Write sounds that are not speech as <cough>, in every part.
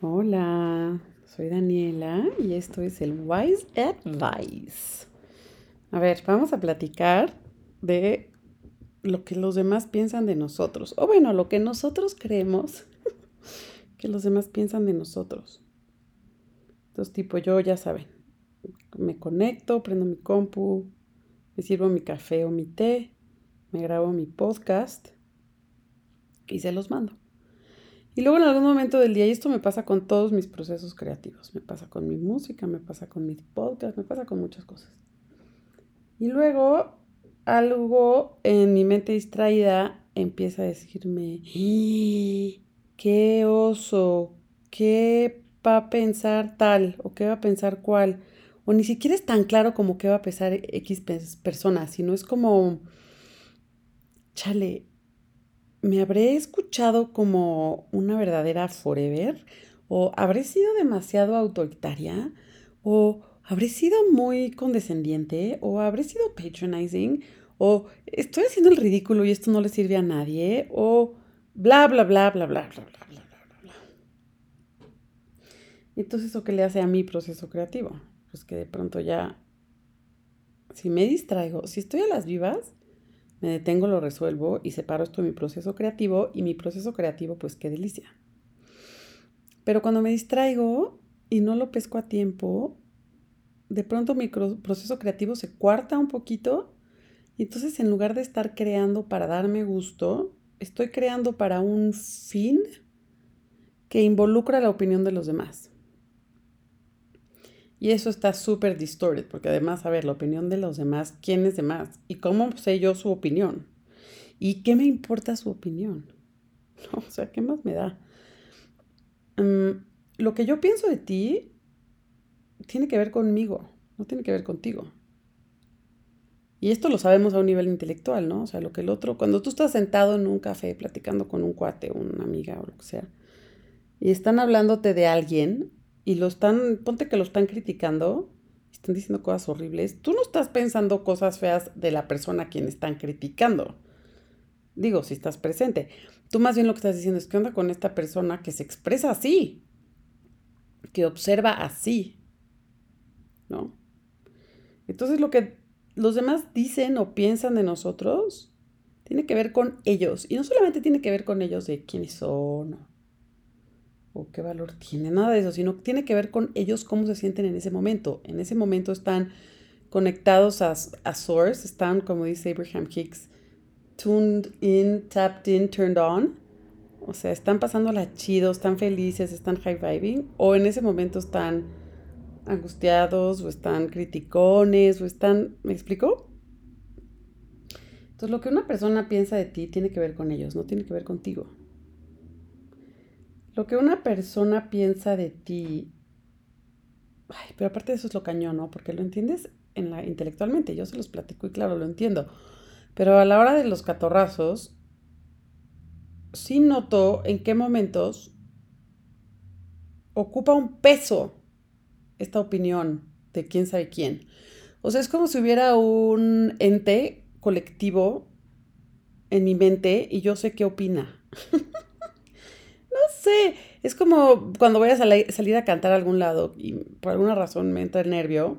Hola, soy Daniela y esto es el Wise Advice. A ver, vamos a platicar de lo que los demás piensan de nosotros. O bueno, lo que nosotros creemos <laughs> que los demás piensan de nosotros. Entonces, tipo, yo ya saben, me conecto, prendo mi compu, me sirvo mi café o mi té, me grabo mi podcast y se los mando. Y luego en algún momento del día, y esto me pasa con todos mis procesos creativos, me pasa con mi música, me pasa con mis podcasts, me pasa con muchas cosas. Y luego algo en mi mente distraída empieza a decirme, ¡Ah! qué oso, qué va a pensar tal o qué va a pensar cual. O ni siquiera es tan claro como qué va a pensar X persona, sino es como, chale, ¿me habré escuchado como una verdadera forever? ¿O habré sido demasiado autoritaria? ¿O habré sido muy condescendiente? ¿O habré sido patronizing? ¿O estoy haciendo el ridículo y esto no le sirve a nadie? ¿O bla, bla, bla, bla, bla, bla, bla, bla, bla, bla? Entonces, ¿eso qué le hace a mi proceso creativo? Pues que de pronto ya, si me distraigo, si estoy a las vivas, me detengo, lo resuelvo y separo esto de mi proceso creativo y mi proceso creativo, pues qué delicia. Pero cuando me distraigo y no lo pesco a tiempo, de pronto mi proceso creativo se cuarta un poquito y entonces en lugar de estar creando para darme gusto, estoy creando para un fin que involucra la opinión de los demás. Y eso está súper distorted, porque además, a ver, la opinión de los demás, ¿quién es demás? ¿Y cómo sé yo su opinión? ¿Y qué me importa su opinión? <laughs> o sea, ¿qué más me da? Mm, lo que yo pienso de ti tiene que ver conmigo, no tiene que ver contigo. Y esto lo sabemos a un nivel intelectual, ¿no? O sea, lo que el otro, cuando tú estás sentado en un café platicando con un cuate, una amiga o lo que sea, y están hablándote de alguien, y lo están, ponte que lo están criticando, están diciendo cosas horribles, tú no estás pensando cosas feas de la persona a quien están criticando. Digo, si estás presente. Tú más bien lo que estás diciendo es que onda con esta persona que se expresa así, que observa así, ¿no? Entonces lo que los demás dicen o piensan de nosotros tiene que ver con ellos. Y no solamente tiene que ver con ellos de quiénes son o qué valor tiene, nada de eso, sino tiene que ver con ellos cómo se sienten en ese momento. En ese momento están conectados a, a Source, están, como dice Abraham Hicks, tuned in, tapped in, turned on. O sea, están pasándola chido, están felices, están high vibing, o en ese momento están angustiados, o están criticones, o están. ¿Me explico? Entonces, lo que una persona piensa de ti tiene que ver con ellos, no tiene que ver contigo. Lo que una persona piensa de ti, ay, pero aparte de eso es lo cañón, ¿no? Porque lo entiendes en la, intelectualmente, yo se los platico y claro, lo entiendo. Pero a la hora de los catorrazos, sí noto en qué momentos ocupa un peso esta opinión de quién sabe quién. O sea, es como si hubiera un ente colectivo en mi mente y yo sé qué opina. <laughs> es como cuando voy a salir a cantar a algún lado y por alguna razón me entra el nervio,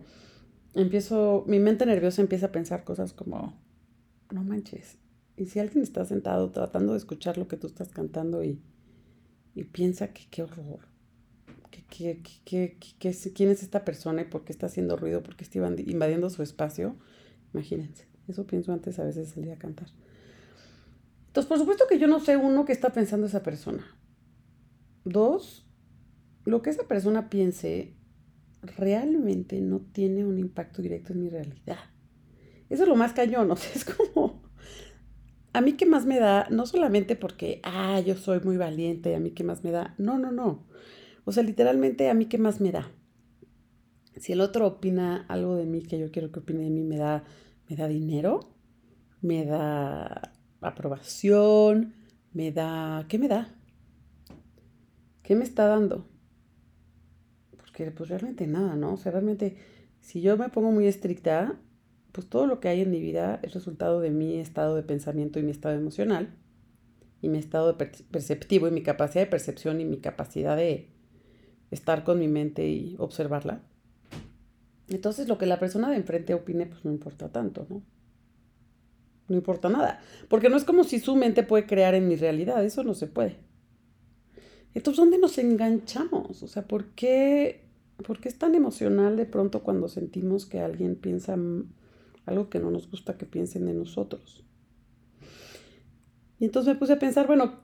empiezo, mi mente nerviosa empieza a pensar cosas como, no manches, y si alguien está sentado tratando de escuchar lo que tú estás cantando y, y piensa que qué horror, que, que, que, que, quién es esta persona y por qué está haciendo ruido, por qué está invadiendo su espacio, imagínense, eso pienso antes a veces salir a cantar. Entonces, por supuesto que yo no sé uno qué está pensando esa persona. Dos, lo que esa persona piense realmente no tiene un impacto directo en mi realidad. Eso es lo más cañón, o sea, <laughs> es como, a mí qué más me da, no solamente porque, ah, yo soy muy valiente, a mí qué más me da, no, no, no. O sea, literalmente a mí qué más me da. Si el otro opina algo de mí que yo quiero que opine de mí, me da, me da dinero, me da aprobación, me da, ¿qué me da? ¿Qué me está dando? Porque pues realmente nada, ¿no? O sea, realmente si yo me pongo muy estricta, pues todo lo que hay en mi vida es resultado de mi estado de pensamiento y mi estado emocional, y mi estado de perceptivo y mi capacidad de percepción y mi capacidad de, estar con mi mente y observarla. Entonces lo que la persona de enfrente opine, pues no importa tanto, ¿no? No importa nada. Porque no es como si su mente puede crear en mi realidad, eso no se puede. Entonces, ¿dónde nos enganchamos? O sea, ¿por qué, ¿por qué es tan emocional de pronto cuando sentimos que alguien piensa algo que no nos gusta que piensen de nosotros? Y entonces me puse a pensar, bueno,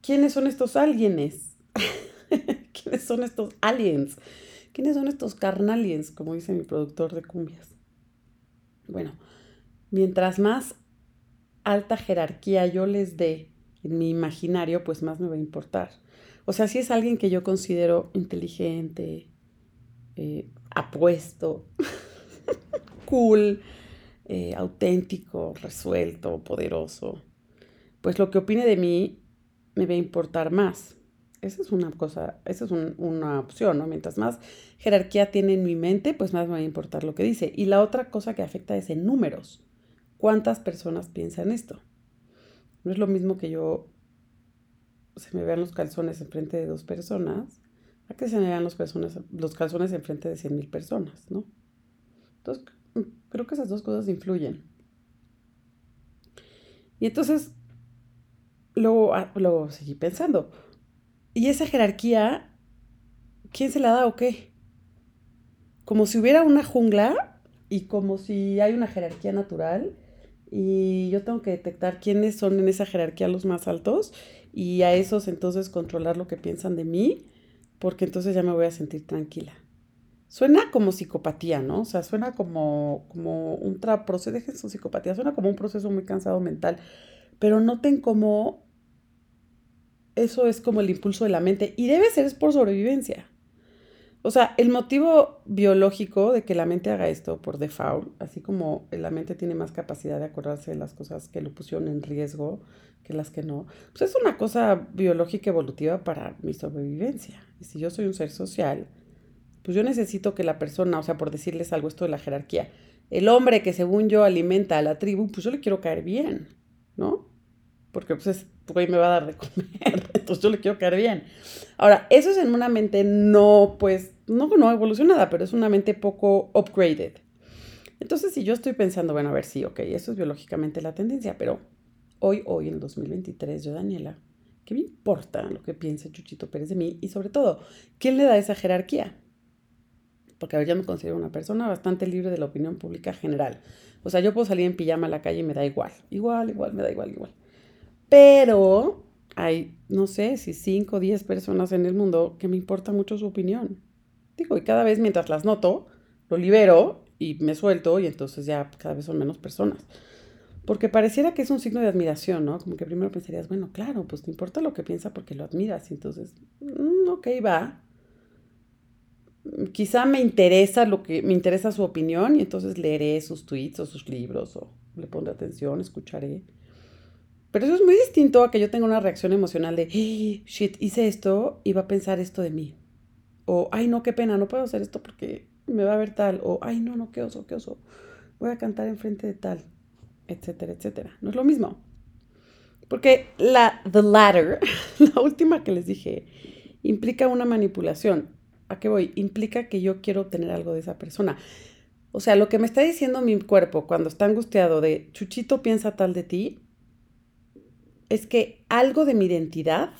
¿quiénes son estos alguienes? <laughs> ¿Quiénes son estos aliens? ¿Quiénes son estos carnaliens, como dice mi productor de cumbias? Bueno, mientras más alta jerarquía yo les dé en mi imaginario, pues más me va a importar. O sea, si es alguien que yo considero inteligente, eh, apuesto, <laughs> cool, eh, auténtico, resuelto, poderoso, pues lo que opine de mí me va a importar más. Esa es una cosa, esa es una opción, ¿no? Mientras más jerarquía tiene en mi mente, pues más me va a importar lo que dice. Y la otra cosa que afecta es en números. ¿Cuántas personas piensan esto? No es lo mismo que yo se me vean los calzones enfrente de dos personas a que se me vean los, calzones, los calzones enfrente de 100 mil personas, ¿no? Entonces, creo que esas dos cosas influyen. Y entonces, luego, ah, luego seguí pensando, ¿y esa jerarquía, quién se la da o qué? Como si hubiera una jungla y como si hay una jerarquía natural y yo tengo que detectar quiénes son en esa jerarquía los más altos y a esos entonces controlar lo que piensan de mí, porque entonces ya me voy a sentir tranquila. Suena como psicopatía, ¿no? O sea, suena como, como un proceso, dejen su psicopatía, suena como un proceso muy cansado mental, pero noten cómo eso es como el impulso de la mente y debe ser es por sobrevivencia. O sea, el motivo biológico de que la mente haga esto por default, así como la mente tiene más capacidad de acordarse de las cosas que lo pusieron en riesgo que las que no, pues es una cosa biológica evolutiva para mi sobrevivencia. Y si yo soy un ser social, pues yo necesito que la persona, o sea, por decirles algo esto de la jerarquía, el hombre que según yo alimenta a la tribu, pues yo le quiero caer bien, ¿no? Porque pues es, pues, me va a dar de comer, entonces <laughs> yo le quiero caer bien. Ahora, eso es en una mente no, pues, no, no evolucionada, pero es una mente poco upgraded. Entonces, si yo estoy pensando, bueno, a ver, sí, ok, eso es biológicamente la tendencia, pero hoy, hoy, en el 2023, yo, Daniela, ¿qué me importa lo que piense Chuchito Pérez de mí? Y sobre todo, ¿quién le da esa jerarquía? Porque, a ver, yo me considero una persona bastante libre de la opinión pública general. O sea, yo puedo salir en pijama a la calle y me da igual. Igual, igual, me da igual, igual. Pero hay, no sé, si 5 o 10 personas en el mundo que me importa mucho su opinión. Digo, y cada vez mientras las noto, lo libero y me suelto y entonces ya cada vez son menos personas. Porque pareciera que es un signo de admiración, ¿no? Como que primero pensarías, bueno, claro, pues te importa lo que piensa porque lo admiras. Y entonces, mm, ok, va. Quizá me interesa lo que, me interesa su opinión y entonces leeré sus tweets o sus libros o le pondré atención, escucharé. Pero eso es muy distinto a que yo tenga una reacción emocional de, shit, hice esto y va a pensar esto de mí. O, ay, no, qué pena, no puedo hacer esto porque me va a ver tal. O, ay, no, no, qué oso, qué oso. Voy a cantar enfrente de tal, etcétera, etcétera. No es lo mismo. Porque la, the latter, <laughs> la última que les dije, implica una manipulación. ¿A qué voy? Implica que yo quiero obtener algo de esa persona. O sea, lo que me está diciendo mi cuerpo cuando está angustiado de Chuchito piensa tal de ti, es que algo de mi identidad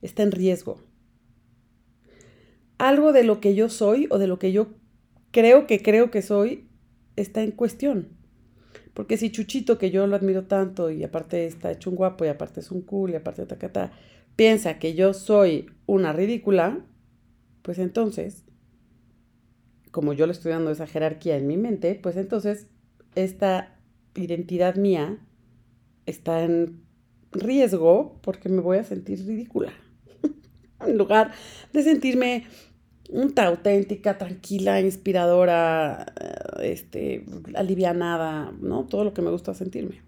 está en riesgo algo de lo que yo soy o de lo que yo creo que creo que soy está en cuestión. Porque si Chuchito, que yo lo admiro tanto y aparte está hecho un guapo y aparte es un cool y aparte tacata, piensa que yo soy una ridícula, pues entonces, como yo le estoy dando esa jerarquía en mi mente, pues entonces esta identidad mía está en riesgo porque me voy a sentir ridícula. <laughs> en lugar de sentirme unta auténtica, tranquila, inspiradora, eh, este, alivianada, ¿no? Todo lo que me gusta sentirme.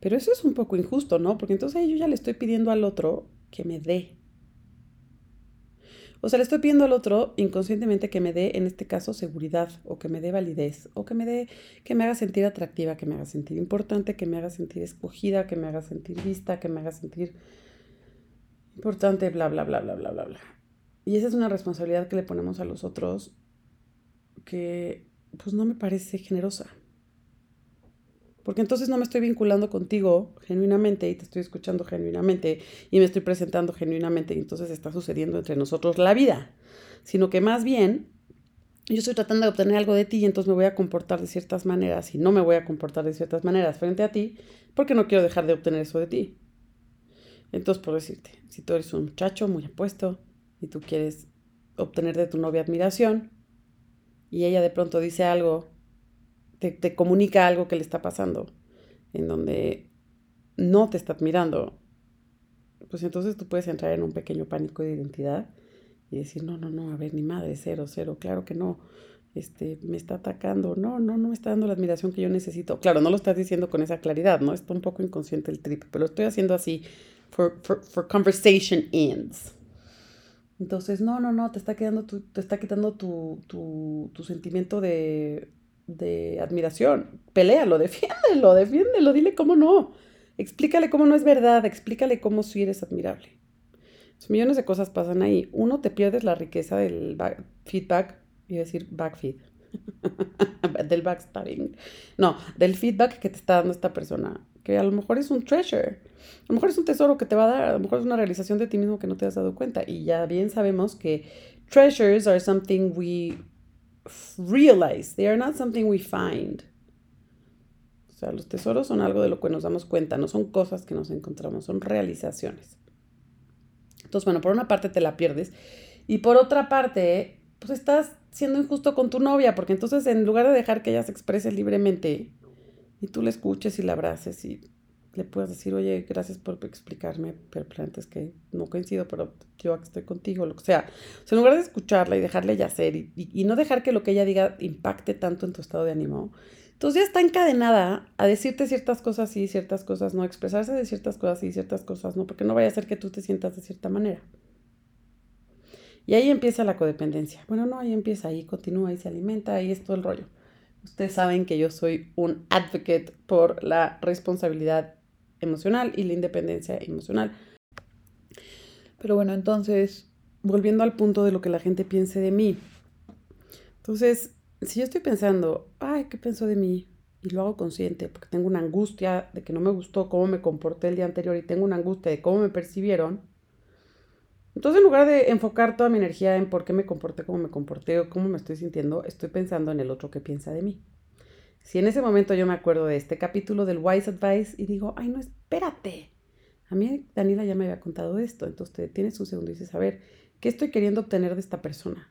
Pero eso es un poco injusto, ¿no? Porque entonces yo ya le estoy pidiendo al otro que me dé. O sea, le estoy pidiendo al otro inconscientemente que me dé, en este caso, seguridad, o que me dé validez, o que me dé, que me haga sentir atractiva, que me haga sentir importante, que me haga sentir escogida, que me haga sentir vista, que me haga sentir importante, bla, bla, bla, bla, bla, bla, bla. Y esa es una responsabilidad que le ponemos a los otros que pues no me parece generosa. Porque entonces no me estoy vinculando contigo genuinamente y te estoy escuchando genuinamente y me estoy presentando genuinamente y entonces está sucediendo entre nosotros la vida. Sino que más bien yo estoy tratando de obtener algo de ti y entonces me voy a comportar de ciertas maneras y no me voy a comportar de ciertas maneras frente a ti porque no quiero dejar de obtener eso de ti. Entonces, por decirte, si tú eres un muchacho muy apuesto y tú quieres obtener de tu novia admiración y ella de pronto dice algo, te, te comunica algo que le está pasando, en donde no te está admirando, pues entonces tú puedes entrar en un pequeño pánico de identidad y decir, no, no, no, a ver, ni madre, cero, cero, claro que no, este, me está atacando, no, no, no me está dando la admiración que yo necesito. Claro, no lo estás diciendo con esa claridad, ¿no? Está un poco inconsciente el trip, pero lo estoy haciendo así, for, for, conversation ends. Entonces, no, no, no, te está, quedando tu, te está quitando tu, tu, tu sentimiento de, de admiración. Peléalo, defiéndelo, defiéndelo, dile cómo no. Explícale cómo no es verdad, explícale cómo sí eres admirable millones de cosas pasan ahí. Uno, te pierdes la riqueza del feedback, y decir backfeed, <laughs> del backstabbing. No, del feedback que te está dando esta persona, que a lo mejor es un treasure, a lo mejor es un tesoro que te va a dar, a lo mejor es una realización de ti mismo que no te has dado cuenta. Y ya bien sabemos que treasures are something we realize, they are not something we find. O sea, los tesoros son algo de lo que nos damos cuenta, no son cosas que nos encontramos, son realizaciones. Entonces, bueno, por una parte te la pierdes y por otra parte, pues estás siendo injusto con tu novia, porque entonces en lugar de dejar que ella se exprese libremente y tú le escuches y la abraces y le puedas decir, oye, gracias por explicarme, pero antes que no coincido, pero yo aquí estoy contigo, lo que sea. O sea, en lugar de escucharla y dejarle ya hacer y, y, no dejar que lo que ella diga impacte tanto en tu estado de ánimo, entonces ya está encadenada a decirte ciertas cosas sí, ciertas cosas no, expresarse de ciertas cosas sí, ciertas cosas no, porque no vaya a ser que tú te sientas de cierta manera. Y ahí empieza la codependencia. Bueno, no, ahí empieza, ahí continúa, ahí se alimenta, ahí es todo el rollo. Ustedes saben que yo soy un advocate por la responsabilidad emocional y la independencia emocional. Pero bueno, entonces, volviendo al punto de lo que la gente piense de mí. Entonces, si yo estoy pensando, ay, ¿qué pensó de mí? Y lo hago consciente porque tengo una angustia de que no me gustó cómo me comporté el día anterior y tengo una angustia de cómo me percibieron. Entonces, en lugar de enfocar toda mi energía en por qué me comporté como me comporté o cómo me estoy sintiendo, estoy pensando en el otro que piensa de mí. Si en ese momento yo me acuerdo de este capítulo del Wise Advice y digo, ay, no, espérate. A mí Daniela ya me había contado esto, entonces te tienes un segundo y dices, a ver, ¿qué estoy queriendo obtener de esta persona?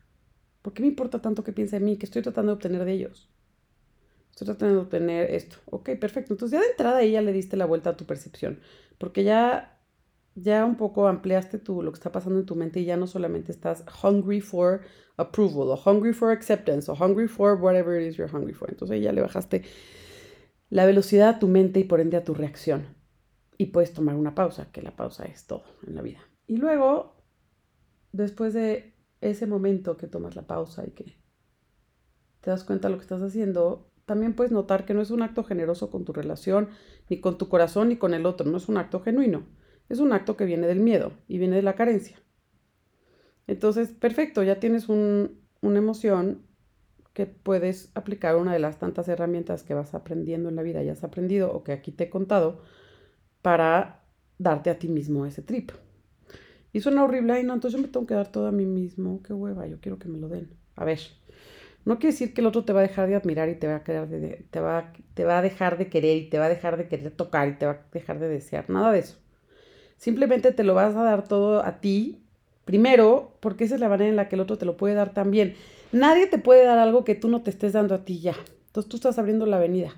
¿Por qué me importa tanto que piense en mí? ¿Qué estoy tratando de obtener de ellos? Estoy tratando de obtener esto. Ok, perfecto. Entonces ya de entrada ahí ya le diste la vuelta a tu percepción. Porque ya, ya un poco ampliaste tu, lo que está pasando en tu mente y ya no solamente estás hungry for approval o hungry for acceptance o hungry for whatever it is you're hungry for. Entonces ya le bajaste la velocidad a tu mente y por ende a tu reacción. Y puedes tomar una pausa, que la pausa es todo en la vida. Y luego, después de ese momento que tomas la pausa y que te das cuenta de lo que estás haciendo, también puedes notar que no es un acto generoso con tu relación, ni con tu corazón, ni con el otro, no es un acto genuino, es un acto que viene del miedo y viene de la carencia. Entonces, perfecto, ya tienes una emoción que puedes aplicar una de las tantas herramientas que vas aprendiendo en la vida, ya has aprendido o que aquí te he contado, para darte a ti mismo ese trip. Y suena horrible, ay no, entonces yo me tengo que dar todo a mí mismo, qué hueva, yo quiero que me lo den. A ver, no quiere decir que el otro te va a dejar de admirar y te va a, querer de, te va, te va a dejar de querer y te va a dejar de querer tocar y te va a dejar de desear, nada de eso. Simplemente te lo vas a dar todo a ti, primero, porque esa es la manera en la que el otro te lo puede dar también. Nadie te puede dar algo que tú no te estés dando a ti ya. Entonces tú estás abriendo la avenida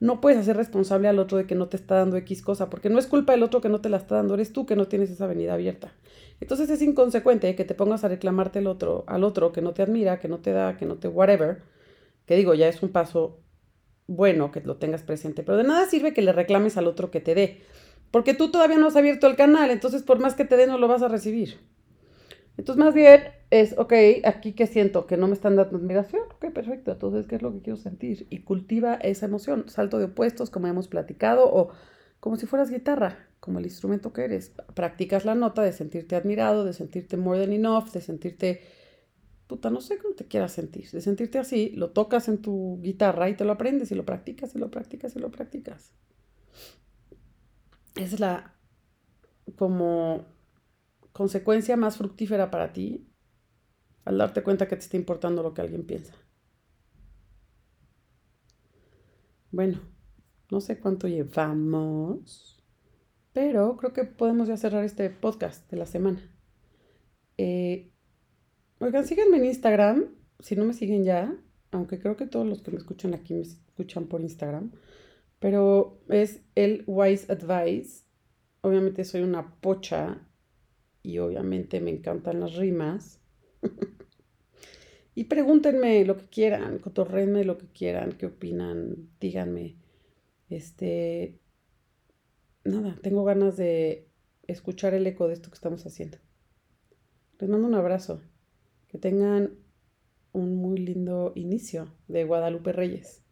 no puedes hacer responsable al otro de que no te está dando X cosa, porque no es culpa del otro que no te la está dando, eres tú que no tienes esa avenida abierta. Entonces es inconsecuente que te pongas a reclamarte el otro, al otro que no te admira, que no te da, que no te whatever, que digo, ya es un paso bueno que lo tengas presente, pero de nada sirve que le reclames al otro que te dé, porque tú todavía no has abierto el canal, entonces por más que te dé no lo vas a recibir. Entonces, más bien es, ok, aquí que siento que no me están dando admiración, ok, perfecto, entonces, ¿qué es lo que quiero sentir? Y cultiva esa emoción, salto de opuestos, como hemos platicado, o como si fueras guitarra. como el instrumento que eres. Practicas la nota de sentirte admirado, de sentirte more than enough, de sentirte, puta, no sé cómo te quieras sentir, de sentirte así, lo tocas en tu guitarra y te lo aprendes y lo practicas y lo practicas y lo practicas. Es la como consecuencia más fructífera para ti al darte cuenta que te está importando lo que alguien piensa. Bueno, no sé cuánto llevamos. Pero creo que podemos ya cerrar este podcast de la semana. Eh, oigan, síganme en Instagram, si no me siguen ya, aunque creo que todos los que me escuchan aquí me escuchan por Instagram, pero es el Wise Advice. Obviamente soy una pocha y obviamente me encantan las rimas. <laughs> y pregúntenme lo que quieran, cotorrenme lo que quieran, qué opinan, díganme. Este, nada, tengo ganas de escuchar el eco de esto que estamos haciendo. Les mando un abrazo. Que tengan un muy lindo inicio de Guadalupe Reyes.